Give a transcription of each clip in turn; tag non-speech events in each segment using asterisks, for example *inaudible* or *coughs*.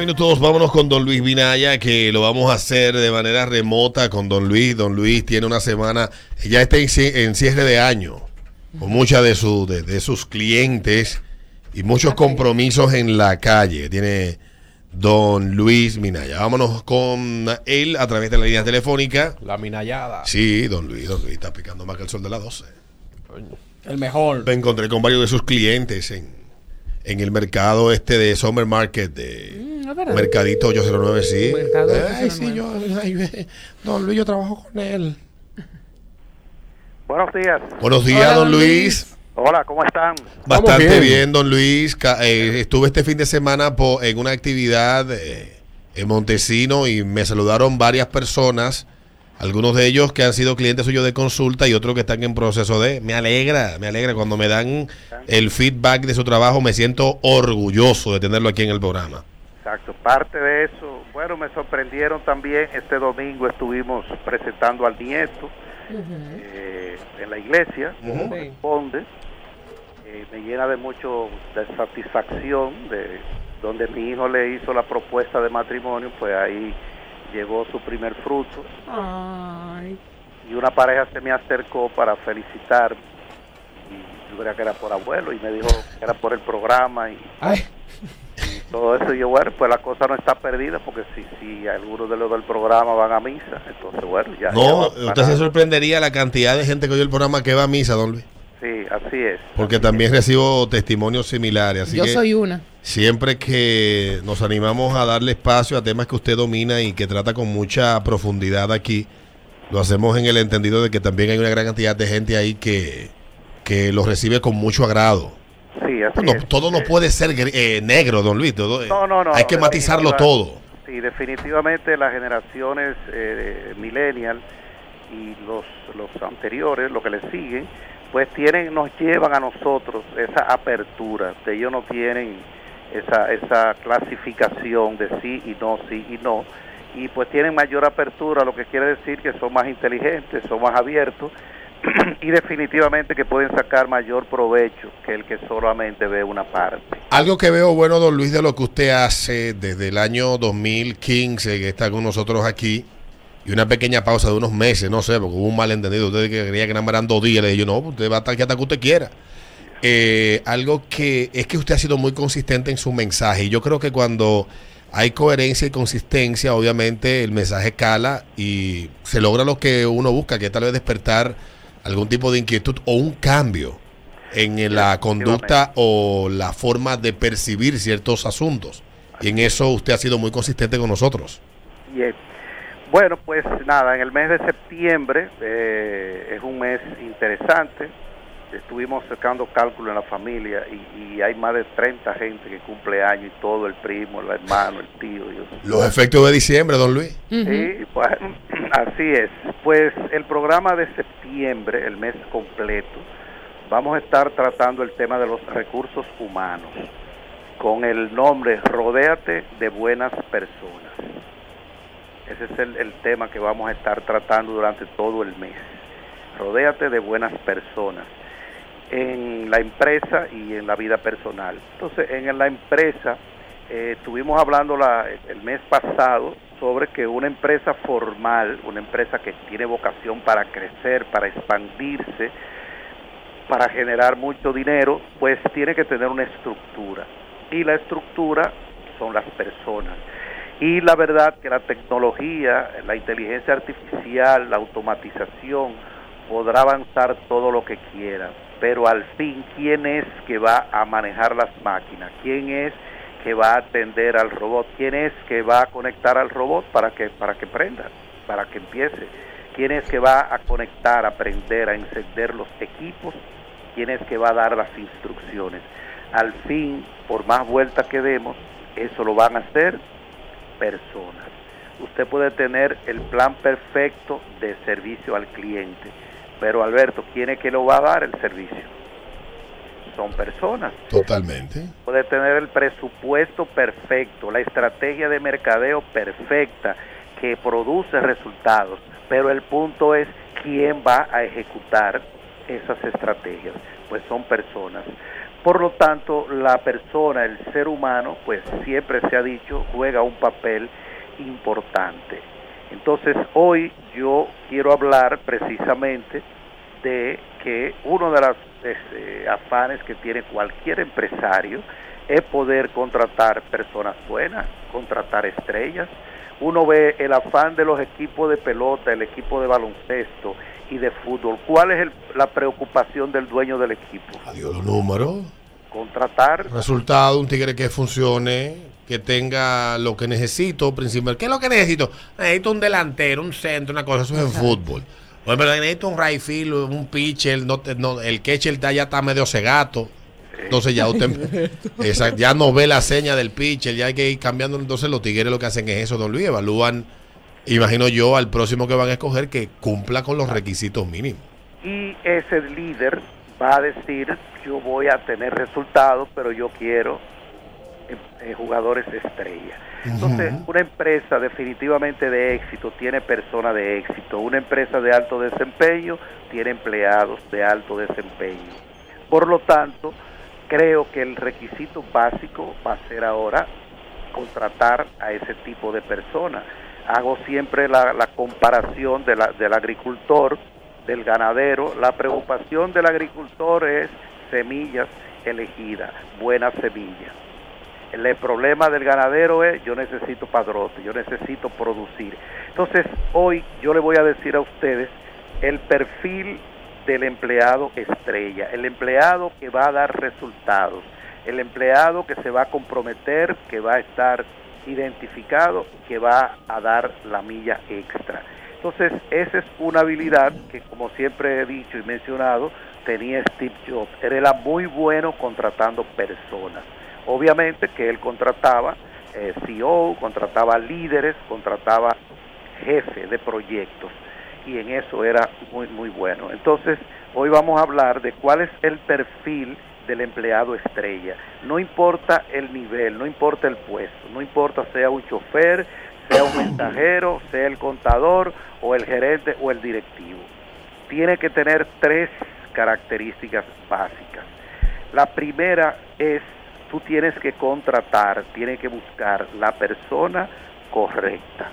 Minutos, vámonos con Don Luis Vinaya, que lo vamos a hacer de manera remota con Don Luis. Don Luis tiene una semana, ya está en, cie- en cierre de año, con muchas de, su- de, de sus clientes y muchos compromisos en la calle. Tiene Don Luis Minaya. Vámonos con él a través de la línea telefónica. La minallada. Sí, Don Luis, Don Luis está picando más que el sol de las 12. El mejor. Me encontré con varios de sus clientes en, en el mercado este de Summer Market de Mm. Mercadito 809, sí. Mercado sí, yo, ay, don Luis, yo trabajo con él. Buenos días. Buenos días, Hola, don don Luis. Hola, ¿cómo están? Bastante bien. bien. don Luis. Eh, estuve este fin de semana en una actividad eh, en Montesino y me saludaron varias personas. Algunos de ellos que han sido clientes suyos de consulta y otros que están en proceso de... Me alegra, me alegra. Cuando me dan el feedback de su trabajo, me siento orgulloso de tenerlo aquí en el programa. Exacto, parte de eso. Bueno, me sorprendieron también. Este domingo estuvimos presentando al nieto eh, en la iglesia, como Ujú. corresponde. Eh, me llena de mucho de satisfacción de donde mi hijo le hizo la propuesta de matrimonio, pues ahí llegó su primer fruto. Ay. y una pareja se me acercó para felicitar y yo creía que era por abuelo y me dijo que era por el programa y, Ay. y todo eso y yo bueno pues la cosa no está perdida porque si si algunos de los del programa van a misa entonces bueno ya No, usted se sorprendería la cantidad de gente que oye el programa que va a misa, don Luis. Sí así es Porque también recibo testimonios similares. Así yo que soy una. siempre que nos animamos a darle espacio a temas que usted domina y que trata con mucha profundidad aquí, lo hacemos en el entendido de que también hay una gran cantidad de gente ahí que, que lo recibe con mucho agrado. sí así Bueno, es todo no puede ser eh, negro, don Luis. todo, eh, No, no, no, hay que matizarlo todo. Sí, definitivamente las generaciones eh, millennial y los, los anteriores, lo que les siguen, pues tienen, nos llevan a nosotros esa apertura, de ellos no tienen esa, esa clasificación de sí y no, sí y no, y pues tienen mayor apertura, lo que quiere decir que son más inteligentes, son más abiertos *clears throat* y definitivamente que pueden sacar mayor provecho que el que solamente ve una parte. Algo que veo bueno, don Luis, de lo que usted hace desde el año 2015, que está con nosotros aquí, y una pequeña pausa de unos meses, no sé, porque hubo un malentendido. Usted que creía que nada más eran dos días, le dije yo, no, usted va a estar aquí hasta que usted quiera. Eh, algo que es que usted ha sido muy consistente en su mensaje, y yo creo que cuando hay coherencia y consistencia, obviamente el mensaje cala y se logra lo que uno busca, que es tal vez despertar algún tipo de inquietud o un cambio en la conducta o la forma de percibir ciertos asuntos. Y en eso usted ha sido muy consistente con nosotros. Bien. Bueno, pues nada, en el mes de septiembre eh, es un mes interesante. Estuvimos sacando cálculo en la familia y, y hay más de 30 gente que cumple años y todo, el primo, el hermano, el tío. Los efectos de diciembre, don Luis. Sí, bueno, *clears throat* así es. Pues el programa de septiembre, el mes completo, vamos a estar tratando el tema de los recursos humanos con el nombre Rodéate de buenas personas. Ese es el, tema que vamos a estar tratando durante todo el mes. Rodéate de buenas personas en la empresa y en la vida personal. Entonces, en la empresa, eh, estuvimos hablando la- el mes pasado sobre que una empresa formal, una empresa que tiene vocación para crecer, para expandirse, para generar mucho dinero, pues tiene que tener una estructura. Y la estructura son las personas. Y la verdad que la tecnología, la inteligencia artificial, la automatización, podrá avanzar todo lo que quiera, pero al fin, ¿quién es que va a manejar las máquinas? ¿Quién es que va a atender al robot? ¿Quién es que va a conectar al robot para que, para que prenda, para que empiece? ¿Quién es que va a conectar, a prender, a encender los equipos? ¿Quién es que va a dar las instrucciones? Al fin, por más vueltas que demos, eso lo van a hacer personas. Usted puede tener el plan perfecto de servicio al cliente, pero Alberto, ¿quién es que lo va a dar el servicio? Son personas. Totalmente. Puede tener el presupuesto perfecto, la estrategia de mercadeo perfecta que produce resultados, pero el punto es quién va a ejecutar esas estrategias. Pues son personas. Por lo tanto, la persona, el ser humano, pues siempre se ha dicho, juega un papel importante. Entonces, hoy yo quiero hablar precisamente de que uno de los este, afanes que tiene cualquier empresario es poder contratar personas buenas, contratar estrellas. Uno ve el afán de los equipos de pelota, el equipo de baloncesto y de fútbol. ¿Cuál es la preocupación del dueño del equipo? Adiós los números. Contratar. Resultado, un tigre que funcione, que tenga lo que necesito, principal. ¿Qué es lo que necesito? Necesito un delantero, un centro, una cosa, eso es en fútbol. Bueno, pero necesito un right field, un pitcher, no, no, el catcher ya está medio cegato. Entonces ya usted *laughs* ya no ve la seña del pitcher, ya hay que ir cambiando. Entonces los tigres lo que hacen es eso, don Luis, evalúan, imagino yo, al próximo que van a escoger que cumpla con los requisitos mínimos. Y ese líder va a decir, yo voy a tener resultados, pero yo quiero eh, jugadores de estrella. Entonces, una empresa definitivamente de éxito tiene personas de éxito. Una empresa de alto desempeño tiene empleados de alto desempeño. Por lo tanto, creo que el requisito básico va a ser ahora contratar a ese tipo de personas. Hago siempre la, la comparación de la, del agricultor, del ganadero. La preocupación del agricultor es semillas elegidas, buenas semillas el problema del ganadero es yo necesito padrote, yo necesito producir. Entonces, hoy yo le voy a decir a ustedes el perfil del empleado estrella, el empleado que va a dar resultados, el empleado que se va a comprometer, que va a estar identificado, que va a dar la milla extra. Entonces, esa es una habilidad que, como siempre he dicho y mencionado, tenía Steve Jobs. Era muy bueno contratando personas. Obviamente que él contrataba eh, CEO, contrataba líderes, contrataba jefes de proyectos y en eso era muy muy bueno. Entonces, hoy vamos a hablar de cuál es el perfil del empleado estrella. No importa el nivel, no importa el puesto, no importa sea un chofer, sea un mensajero, sea el contador o el gerente o el directivo. Tiene que tener tres características básicas. La primera es tú tienes que contratar, tienes que buscar la persona correcta.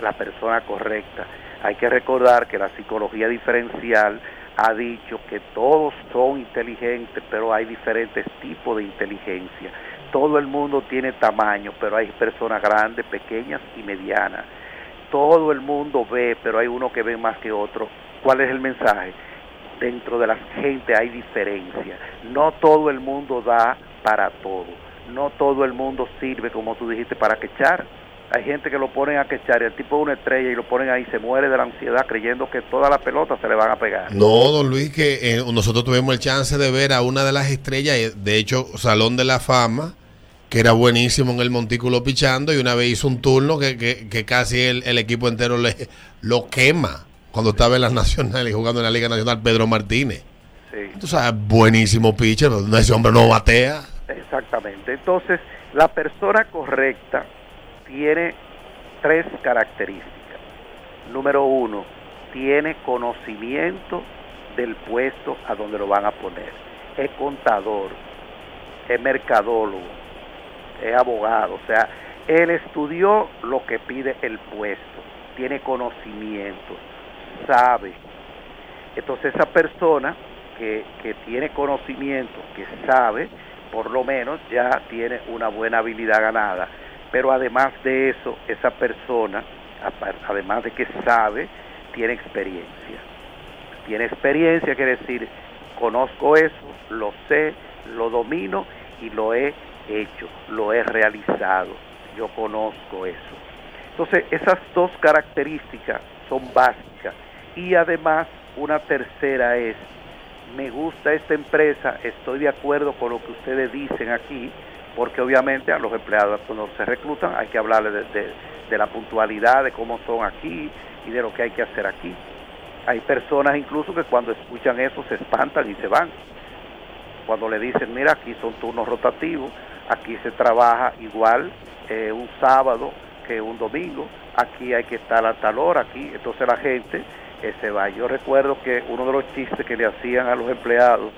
La persona correcta. Hay que recordar que la psicología diferencial ha dicho que todos son inteligentes, pero hay diferentes tipos de inteligencia. Todo el mundo tiene tamaño, pero hay personas grandes, pequeñas y medianas. Todo el mundo ve, pero hay uno que ve más que otro. ¿Cuál es el mensaje? Dentro de la gente hay diferencia. No todo el mundo da para todo. No todo el mundo sirve, como tú dijiste, para quechar. Hay gente que lo ponen a quechar y el tipo es una estrella y lo ponen ahí, se muere de la ansiedad creyendo que toda la pelota se le van a pegar. No, don Luis, que eh, nosotros tuvimos el chance de ver a una de las estrellas, eh, de hecho, Salón de la Fama, que era buenísimo en el montículo pichando y una vez hizo un turno que, que, casi el, equipo entero le, lo quema cuando estaba en las nacionales jugando en la Liga Nacional Pedro Martínez. Sí. Tú sabes, buenísimo pitcher, pero ese hombre no batea. Exactamente. Entonces, la persona correcta tiene tres características. Número uno, tiene conocimiento del puesto a donde lo van a poner. Es contador, es mercadólogo, es abogado. O sea, él estudió lo que pide el puesto, tiene conocimiento, sabe. Entonces esa persona que, que tiene conocimiento, que sabe, por lo menos ya tiene una buena habilidad ganada. Pero además de eso, esa persona, además de que sabe, tiene experiencia. Tiene experiencia, quiere decir, conozco eso, lo sé, lo domino y lo he hecho, lo he realizado. Yo conozco eso. Entonces, esas dos características son básicas. Y además, una tercera es me gusta esta empresa, estoy de acuerdo con lo que ustedes dicen aquí, porque obviamente a los empleados cuando se reclutan hay que hablarles de, la puntualidad, de cómo son aquí y de lo que hay que hacer aquí. Hay personas incluso que cuando escuchan eso se espantan y se van. Cuando le dicen, mira, aquí son turnos rotativos, aquí se trabaja igual eh, un sábado que un domingo, aquí hay que estar a tal hora, aquí, entonces la gente se va. Yo recuerdo que uno de los chistes que le hacían a los empleados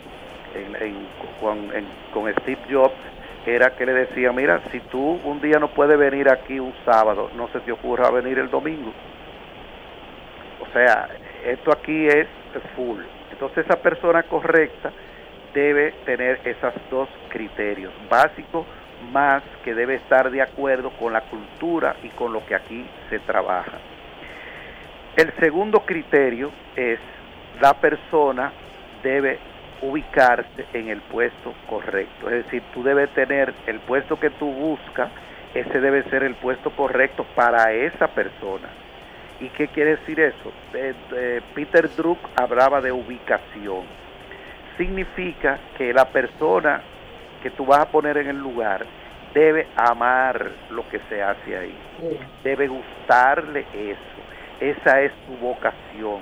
con, con Steve Jobs era que le decía, mira, si tú un día no puedes venir aquí un sábado, no se te ocurra venir el domingo. O sea, esto aquí es full. Entonces esa persona correcta debe tener esos dos criterios básicos más que debe estar de acuerdo con la cultura y con lo que aquí se trabaja. El segundo criterio es la persona debe ubicarse en el puesto correcto. Es decir, tú debes tener el puesto que tú buscas, ese debe ser el puesto correcto para esa persona. ¿Y qué quiere decir eso? Eh, eh, Peter Druck hablaba de ubicación. Significa que la persona que tú vas a poner en el lugar debe amar lo que se hace ahí. Debe gustarle eso. Esa es su vocación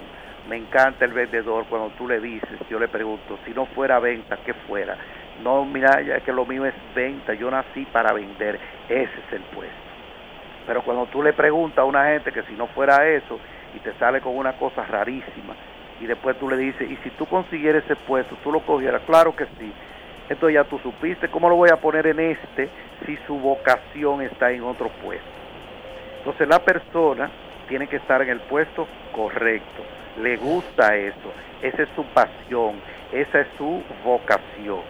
me encanta el vendedor cuando tú le dices, yo le pregunto, si no fuera venta, ¿qué fuera? No, mira, ya que lo mío es venta, yo nací para vender, ese es el puesto. Pero cuando tú le preguntas a una gente que si no fuera eso y te sale con una cosa rarísima y después tú le dices, y si tú consiguieras ese puesto, tú lo cogieras, claro que sí. Entonces ya tú supiste, ¿cómo lo voy a poner en este si su vocación está en otro puesto? Entonces la persona tiene que estar en el puesto correcto le gusta eso, esa es su pasión, esa es su vocación.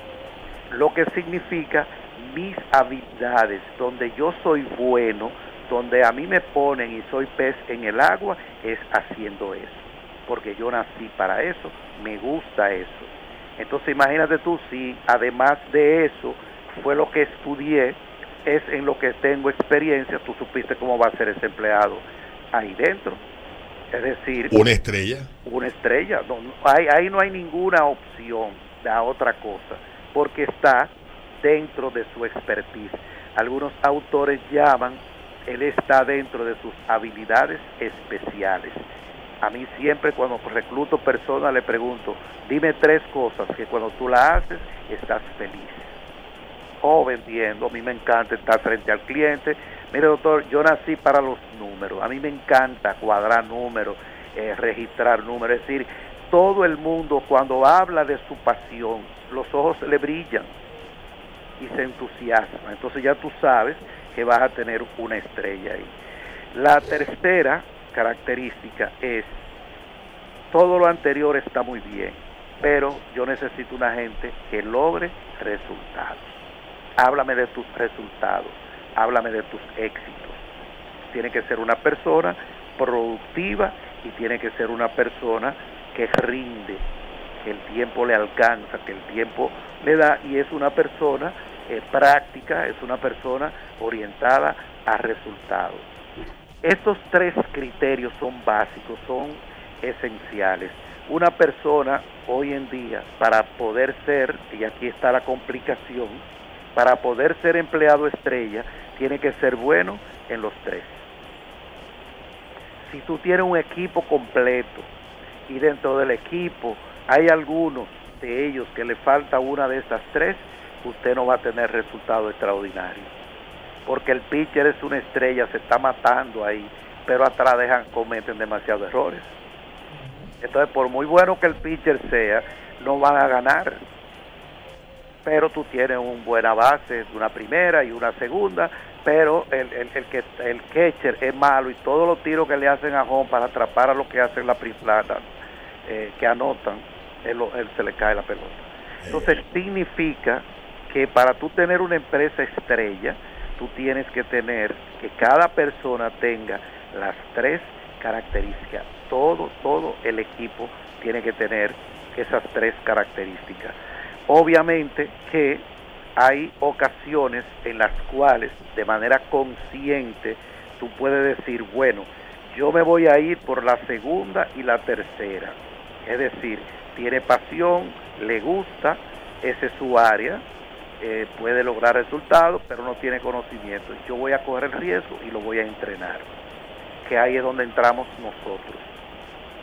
Lo que significa mis habilidades, donde yo soy bueno, donde a mí me ponen y soy pez en el agua, es haciendo eso. Porque yo nací para eso, me gusta eso. Entonces imagínate tú si además de eso fue lo que estudié, es en lo que tengo experiencia, tú supiste cómo va a ser ese empleado ahí dentro. Es decir, una estrella. Una estrella. No, ahí, ahí no hay ninguna opción de otra cosa, porque está dentro de su expertise. Algunos autores llaman, él está dentro de sus habilidades especiales. A mí siempre cuando recluto personas le pregunto, dime tres cosas que cuando tú la haces estás feliz. O vendiendo, a mí me encanta estar frente al cliente, Mire, doctor, yo nací para los números. A mí me encanta cuadrar números, eh, registrar números. Es decir, todo el mundo cuando habla de su pasión, los ojos le brillan y se entusiasma. Entonces ya tú sabes que vas a tener una estrella ahí. La tercera característica es, todo lo anterior está muy bien, pero yo necesito una gente que logre resultados. Háblame de tus resultados háblame de tus éxitos. Tiene que ser una persona productiva y tiene que ser una persona que rinde, que el tiempo le alcanza, que el tiempo le da y es una persona eh, práctica, es una persona orientada a resultados. Estos tres criterios son básicos, son esenciales. Una persona hoy en día, para poder ser, y aquí está la complicación, para poder ser empleado estrella, tiene que ser bueno en los tres. Si tú tienes un equipo completo y dentro del equipo hay algunos de ellos que le falta una de esas tres, usted no va a tener resultados extraordinarios. Porque el pitcher es una estrella, se está matando ahí, pero atrás dejan, cometen demasiados errores. Entonces, por muy bueno que el pitcher sea, no van a ganar pero tú tienes una buena base, una primera y una segunda, pero el, el, el, que, el catcher es malo y todos los tiros que le hacen a home para atrapar a lo que hacen la plata, eh, que anotan, él, se le cae la pelota. Entonces significa que para tú tener una empresa estrella, tú tienes que tener que cada persona tenga las tres características. Todo, todo el equipo tiene que tener esas tres características. Obviamente que hay ocasiones en las cuales de manera consciente tú puedes decir, bueno, yo me voy a ir por la segunda y la tercera. Es decir, tiene pasión, le gusta, esa es su área, eh, puede lograr resultados, pero no tiene conocimiento. Yo voy a coger el riesgo y lo voy a entrenar. Que ahí es donde entramos nosotros.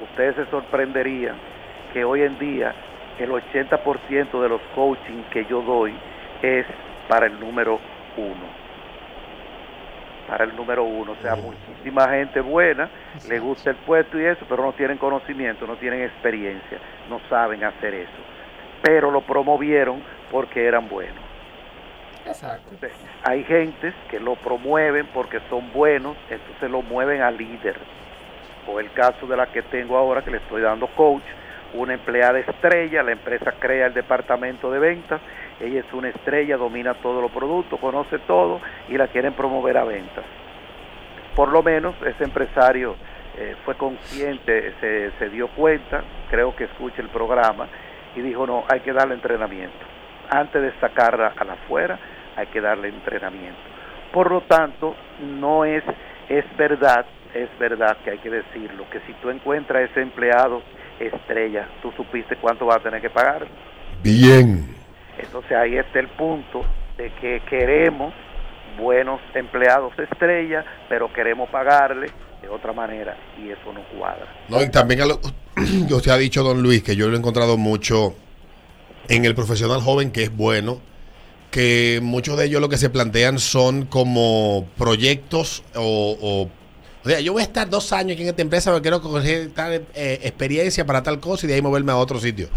Ustedes se sorprenderían que hoy en día el 80% de los coaching que yo doy es para el número uno. Para el número uno, o sea, muchísima gente buena, le gusta el puesto y eso, pero no tienen conocimiento, no tienen experiencia, no saben hacer eso. pero lo promovieron porque eran buenos. Exacto. Hay gentes que lo promueven porque son buenos, entonces lo mueven a líder. O el caso de la que tengo ahora, que le estoy dando coach, una empleada estrella, la empresa crea el departamento de ventas, ella es una estrella, domina todos los productos, conoce todo y la quieren promover a ventas. Por lo menos ese empresario eh, fue consciente, se, se dio cuenta, creo que escucha el programa y dijo, no, hay que darle entrenamiento. Antes de sacarla a la afuera, hay que darle entrenamiento. Por lo tanto, no es, es verdad, es verdad que hay que decirlo, que si tú encuentras ese empleado estrella, tú supiste cuánto va a tener que pagar. Bien. Entonces ahí está el punto de que queremos buenos empleados estrella, pero queremos pagarle de otra manera y eso no cuadra. No, y también a lo *clears throat* que usted ha dicho, don Luis, que yo lo he encontrado mucho en el profesional joven que es bueno, que muchos de ellos lo que se plantean son como proyectos o, o, sea, yo voy a estar dos años aquí en esta empresa porque quiero coger tal eh, experiencia para tal cosa y de ahí moverme a otro sitio.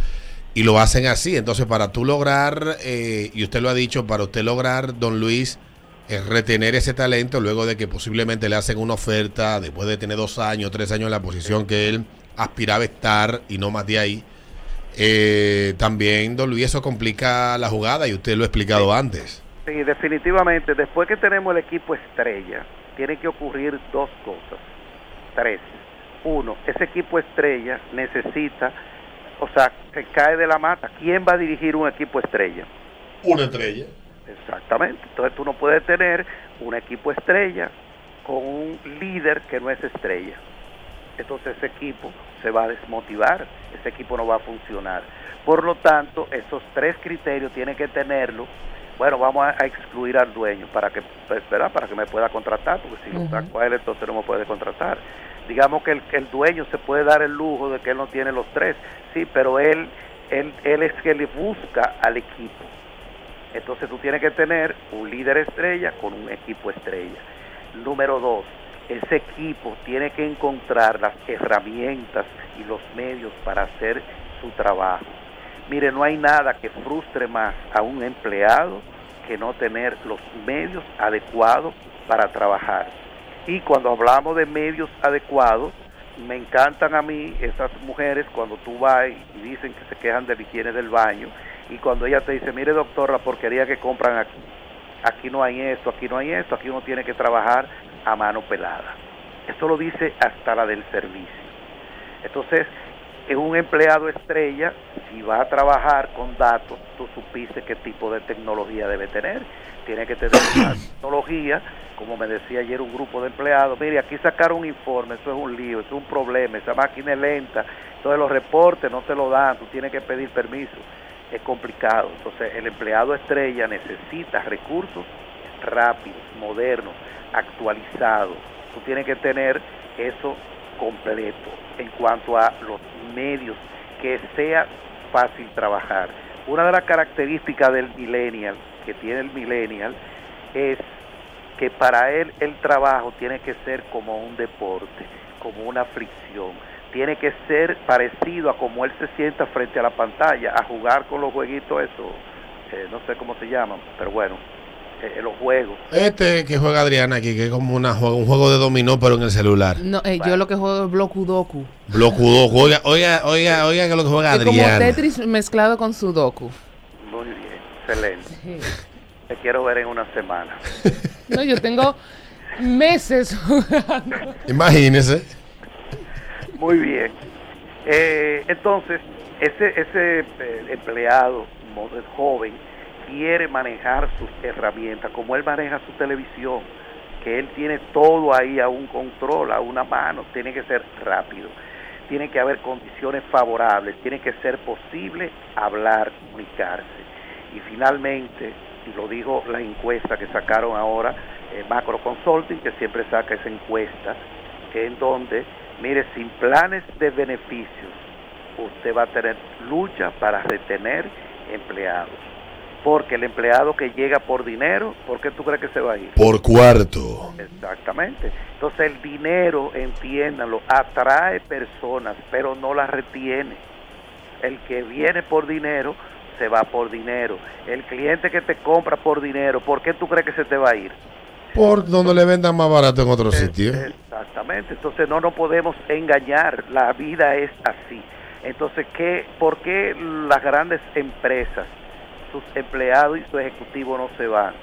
Y lo hacen así. Entonces, para tú lograr, eh, y usted lo ha dicho, para usted lograr, don Luis, es retener ese talento luego de que posiblemente le hacen una oferta después de tener dos años, tres años en la posición que él aspiraba a estar y no más de ahí. Eh, también, don Luis, eso complica la jugada y usted lo ha explicado sí. antes. Sí, definitivamente. Después que tenemos el equipo estrella, tiene que ocurrir dos cosas. Tres. Uno, ese equipo estrella necesita, o sea, que cae de la mata. ¿Quién va a dirigir un equipo estrella? Una estrella. Exactamente. Entonces tú no puedes tener un equipo estrella con un líder que no es estrella. Entonces ese equipo se va a desmotivar, ese equipo no va a funcionar. Por lo tanto, esos tres criterios tiene que tenerlo. Bueno, vamos a, a excluir al dueño para que, pues, ¿verdad? para que me pueda contratar, porque si uh -huh. lo saco a él, entonces no me puede contratar. Digamos que el, el dueño se puede dar el lujo de que él no tiene los tres, sí, pero él, él, él es que le busca al equipo. Entonces tú tienes que tener un líder estrella con un equipo estrella. Número dos, ese equipo tiene que encontrar las herramientas y los medios para hacer su trabajo. Mire, no hay nada que frustre más a un empleado que no tener los medios adecuados para trabajar. Y cuando hablamos de medios adecuados, me encantan a mí esas mujeres cuando tú vas y dicen que se quejan de la higiene del baño y cuando ella te dice, mire doctor, la porquería que compran aquí, aquí no hay esto, aquí no hay esto, aquí uno tiene que trabajar a mano pelada. Eso lo dice hasta la del servicio. Entonces, es un empleado estrella, si va a trabajar con datos, tú supiste qué tipo de tecnología debe tener. Tiene que tener una *coughs* tecnología, como me decía ayer un grupo de empleados, mire, aquí sacar un informe, eso es un lío, eso es un problema, esa máquina es lenta, entonces los reportes no te lo dan, tú tienes que pedir permiso, es complicado. Entonces, el empleado estrella necesita recursos rápidos, modernos, actualizados. Tú tienes que tener eso completo en cuanto a los medios, que sea fácil trabajar. Una de las características del millennial, que tiene el millennial, es que para él el trabajo tiene que ser como un deporte, como una fricción. Tiene que ser parecido a como él se sienta frente a la pantalla, a jugar con los jueguitos, eso, eh, no sé cómo se llaman, pero bueno, eh, los juegos. Este que juega Adriana aquí, que es como una, un juego de dominó, pero en el celular. No, eh, yo lo que juego es Blokudoku. Blokudoku, oiga, oiga, oiga, oiga que lo que juega es Adriana. como Tetris mezclado con Sudoku. Muy bien, excelente. Sí. Te quiero ver en una semana. *laughs* no, yo tengo meses jugando. Imagínese. Muy bien. Eh, entonces, ese, ese eh, empleado joven quiere manejar sus herramientas, como él maneja su televisión, que él tiene todo ahí a un control, a una mano, tiene que ser rápido, tiene que haber condiciones favorables, tiene que ser posible hablar, comunicarse. Y finalmente, y lo dijo la encuesta que sacaron ahora, eh, Macro Consulting, que siempre saca esa encuesta, que en donde, mire, sin planes de beneficios, usted va a tener lucha para retener empleados porque el empleado que llega por dinero, ¿por qué tú crees que se va a ir? Por cuarto. Exactamente. Entonces el dinero, entiéndalo, atrae personas, pero no las retiene. El que viene por dinero se va por dinero. El cliente que te compra por dinero, ¿por qué tú crees que se te va a ir? Por donde le vendan más barato en otro sitio. Exactamente, entonces no nos podemos engañar, la vida es así. Entonces, ¿qué, ¿por qué las grandes empresas, sus empleados y sus ejecutivos no se van?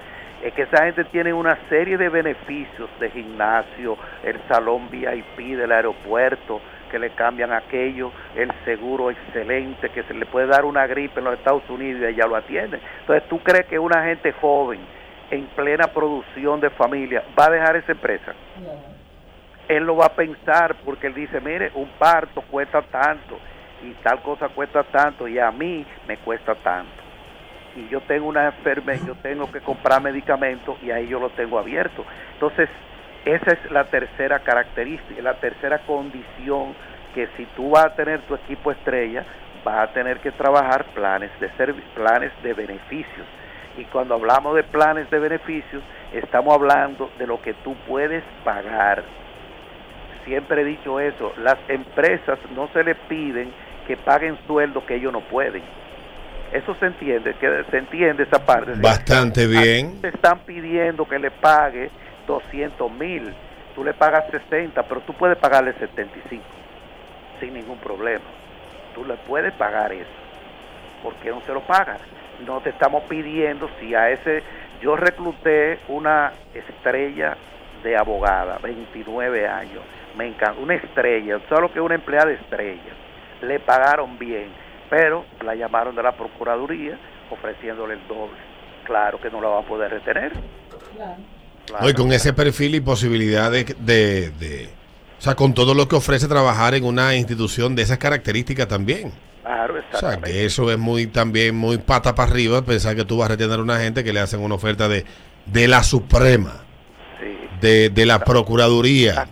Es que esa gente tiene una serie de beneficios de gimnasio, el salón VIP del aeropuerto, que le cambian aquello, el seguro excelente, que se le puede dar una gripe en los Estados Unidos y ella lo atiende. Entonces, ¿tú crees que una gente joven, en plena producción de familia, va a dejar esa empresa? Él lo va a pensar porque él dice, mire, un parto cuesta tanto y tal cosa cuesta tanto y a mí me cuesta tanto. Y yo tengo una enfermedad, yo tengo que comprar medicamentos y ahí yo lo tengo abierto. Entonces, esa es la tercera característica, la tercera condición que si tú vas a tener tu equipo estrella, vas a tener que trabajar planes de planes de beneficios. Y cuando hablamos de planes de beneficios, estamos hablando de lo que tú puedes pagar. Siempre he dicho eso, las empresas no se le piden que paguen sueldos que ellos no pueden. Eso se entiende, que se entiende esa parte. Bastante bien. Te están pidiendo que le pague 200 mil, tú le pagas 60, pero tú puedes pagarle 75 sin ningún problema. Tú le puedes pagar eso. ¿Por qué no se lo pagas? No te estamos pidiendo si a ese yo recluté una estrella de abogada, 29 años, me encanta, una estrella, solo que una empleada estrella, le pagaron bien, pero la llamaron de la Procuraduría ofreciéndole el doble. Claro que no la va a poder retener. Claro. Hoy con ese perfil y posibilidad de, de, O sea, con todo lo que ofrece trabajar en una institución de esas características también. Claro, O sea, que eso es muy también muy pata para arriba pensar que tú vas a retener a una gente que le hacen una oferta de, de la Suprema, de, de la Procuraduría,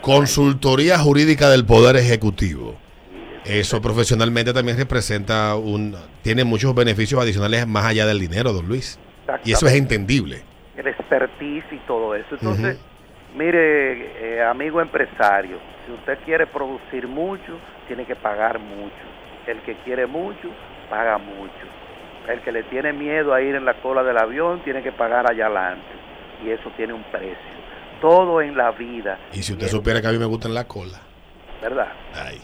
Consultoría Jurídica del Poder Ejecutivo. Eso profesionalmente también representa un... Tiene muchos beneficios adicionales más allá del dinero, don Luis. Y eso es entendible el expertise y todo eso. Entonces, mire, eh, amigo empresario, si usted quiere producir mucho, tiene que pagar mucho. El que quiere mucho, paga mucho. El que le tiene miedo a ir en la cola del avión, tiene que pagar allá adelante. Y eso tiene un precio. Todo en la vida. Y si usted supiera que a mí me gusta en la cola. ¿Verdad? Ay.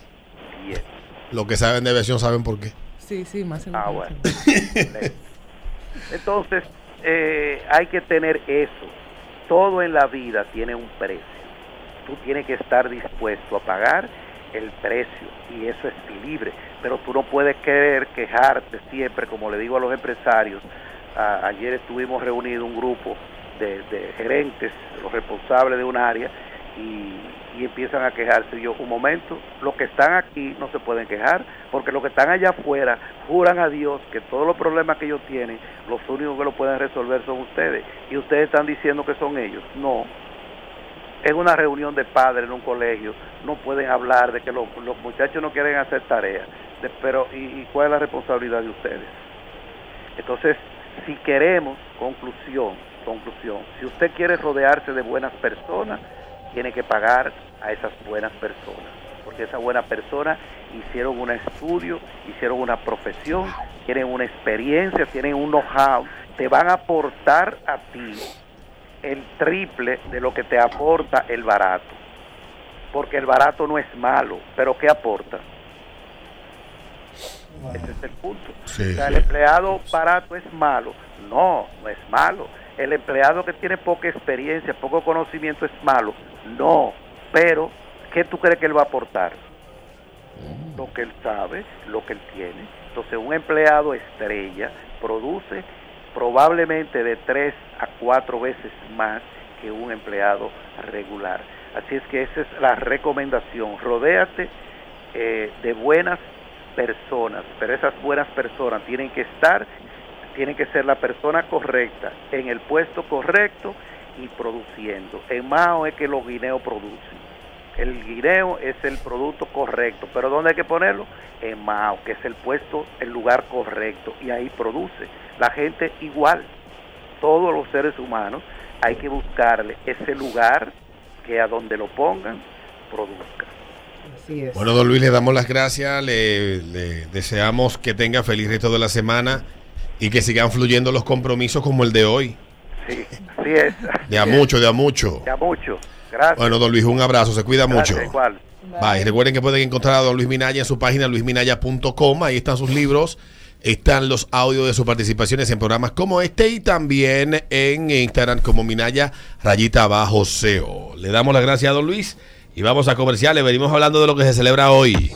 Lo que saben de aviación saben por qué. Sí, sí, más en Ah, bueno. Entonces, eh, hay que tener eso. Todo en la vida tiene un precio. Tú tienes que estar dispuesto a pagar el precio y eso es libre. Pero tú no puedes querer quejarte siempre, como le digo a los empresarios. ayer estuvimos reunidos un grupo de, de gerentes, los responsables de un área, y y empiezan a quejarse. Yo, un momento, los que están aquí no se pueden quejar, porque los que están allá afuera juran a Dios que todos los problemas que ellos tienen, los únicos que lo pueden resolver son ustedes. Y ustedes están diciendo que son ellos. No. En una reunión de padres en un colegio, no pueden hablar de que los, muchachos no quieren hacer tareas. pero, ¿y, ¿y cuál es la responsabilidad de ustedes? Entonces, si queremos, conclusión, conclusión, si usted quiere rodearse de buenas personas, tiene que pagar a esas buenas personas, porque esas buenas personas hicieron un estudio, hicieron una profesión, tienen una experiencia, tienen un know-how, te van a aportar a ti el triple de lo que te aporta el barato, porque el barato no es malo, pero ¿qué aporta? Ese es el punto. el empleado barato es malo. No, no es malo. El empleado que tiene poca experiencia, poco conocimiento es malo. No, pero ¿qué tú crees que él va a aportar? Lo que él sabe, lo que él tiene. Entonces un empleado estrella produce probablemente de tres a cuatro veces más que un empleado regular. Así es que esa es la recomendación. Rodéate eh, de buenas personas, pero esas buenas personas tienen que estar, tienen que ser la persona correcta, en el puesto correcto y produciendo. En Mao es que los guineos producen. El guineo es el producto correcto, pero ¿dónde hay que ponerlo? En Mao, que es el puesto, el lugar correcto, y ahí produce. La gente igual, todos los seres humanos, hay que buscarle ese lugar que a donde lo pongan, produzca. Así es. Bueno, don Luis, le damos las gracias, le, le deseamos que tenga feliz resto de la semana y que sigan fluyendo los compromisos como el de hoy. Sí, así es. De a es. mucho, de a mucho. De a mucho. Gracias. Bueno, don Luis, un abrazo, se cuida Gracias, mucho. igual. Bye. Recuerden que pueden encontrar a don Luis Minaya en su página luisminaya.com. Ahí están sus libros, están los audios de sus participaciones en programas como este y también en Instagram como Minaya Rayita Abajo SEO. Le damos las gracias a don Luis y vamos a comerciales. Venimos hablando de lo que se celebra hoy.